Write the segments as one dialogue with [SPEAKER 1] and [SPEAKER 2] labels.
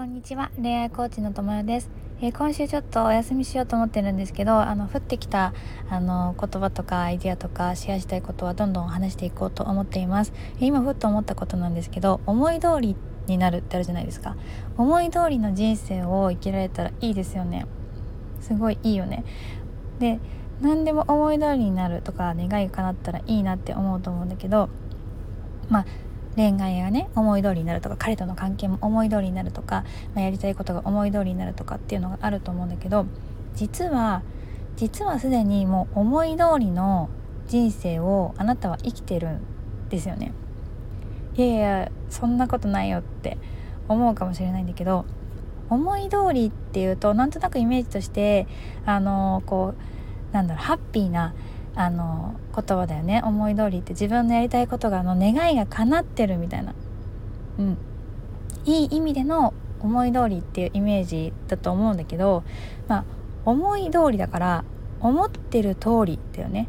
[SPEAKER 1] こんにちは。恋愛コーチのともよです、えー、今週ちょっとお休みしようと思ってるんですけどあの降ってきたあの言葉とかアイディアとかシェアしたいことはどんどん話していこうと思っています、今ふっと思ったことなんですけど思い通りになるってあるじゃないですか。思い通りの人生を生きられたらいいですよね。すごいいいよね。で何でも思い通りになるとか願いが叶ったらいいなって思うと思うんだけどまあ恋愛がね思い通りになるとか彼との関係も思い通りになるとか、まあ、やりたいことが思い通りになるとかっていうのがあると思うんだけど実は実はすでにもう思い通りの人生をあなたは生きてるんですよね。いやいやそんなことないよって思うかもしれないんだけど思い通りっていうとなんとなくイメージとしてあのこうなんだろうハッピーなあの言葉だよね。思い通りって。自分のやりたいことがあの願いが叶ってるみたいな。うん。いい意味での思い通りっていうイメージだと思うんだけどまあ思い通りだから思ってる通りだよね。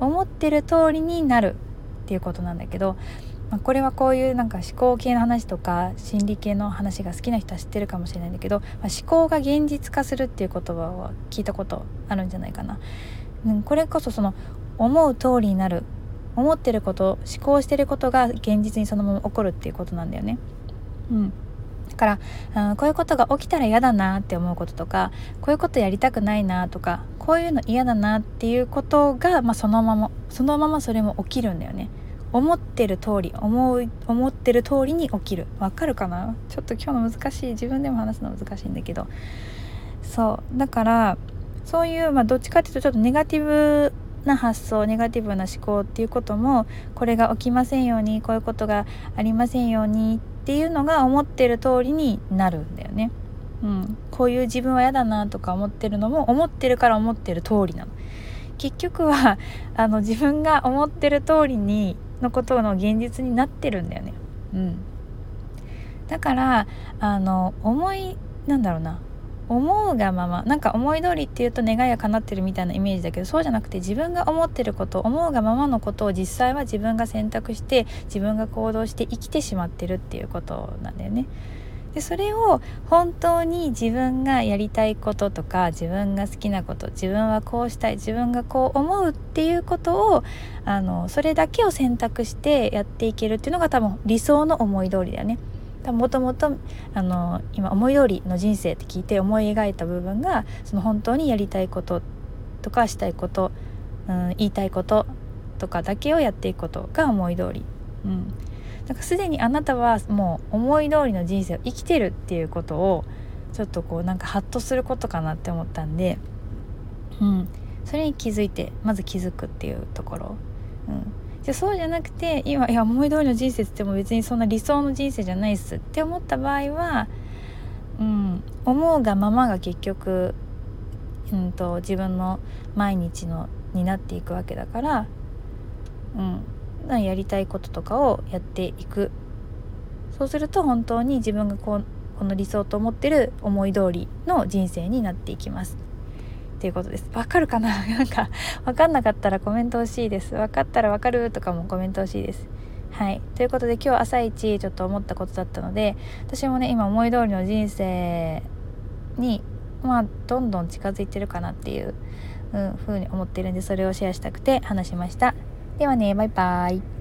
[SPEAKER 1] 思ってる通りになるっていうことなんだけど、まあ、これはこういうなんか思考系の話とか心理系の話が好きな人は知ってるかもしれないんだけど、まあ、思考が現実化するっていう言葉は聞いたことあるんじゃないかな。うん、これこそその思う通りになる思ってること思考してることが現実にそのまま起こるっていうことなんだよね。うん、だから、うん、こういうことが起きたら嫌だなって思うこととかこういうことやりたくないなとかこういうの嫌だなっていうことが、まあ、そのままそのままそれも起きるんだよね。思ってる通り思う思ってる通りに起きる。わかるかな？ちょっと今日の難しい。自分でも話すの難しいんだけど。そう。だからそういう、まあ、どっちかっていうとちょっとネガティブな発想ネガティブな思考っていうこともこれが起きませんようにこういうことがありませんようにっていうのが思ってる通りになるんだよね。うん、こういう自分は嫌だなとか思ってるのも思ってるから思ってる通りなの。結局は あの自分が思ってる通りにのことの現実になってるんだよね。うん、だからあの思いなんだろうな思うがままなんか思い通りっていうと願いが叶ってるみたいなイメージだけどそうじゃなくて自分が思ってること思うがままのことを実際は自分が選択して自分が行動して生きてしまってるっていうことなんだよね。でそれを本当に自分がやりたいこととか自分が好きなこと自分はこうしたい自分がこう思うっていうことをあのそれだけを選択してやっていけるっていうのが多分理想の思い通りだよね。もともと今思い通りの人生って聞いて思い描いた部分がその本当にやりたいこととかしたいこと、うん、言いたいこととかだけをやっていくことが思い通り。うん、だかすでにあなたはもう思い通りの人生を生きてるっていうことをちょっとこうなんかハッとすることかなって思ったんで、うん、それに気づいてまず気づくっていうところ。うんじゃそうじゃなくて今いや思い通りの人生っても別にそんな理想の人生じゃないっすって思った場合は、うん、思うがままが結局、うんと、自分の毎日のになっていくわけだから、うん、やりたいこととかをやっていくそうすると本当に自分がこうこの理想と思ってる思い通りの人生になっていきます。っていうことです。わかるかな？なんか分かんなかったらコメント欲しいです。分かったら分かるとかもコメント欲しいです。はい。ということで今日朝一ちょっと思ったことだったので私もね今思い通りの人生にまあどんどん近づいてるかなっていう、うん、風に思ってるんでそれをシェアしたくて話しました。ではねバイバーイ。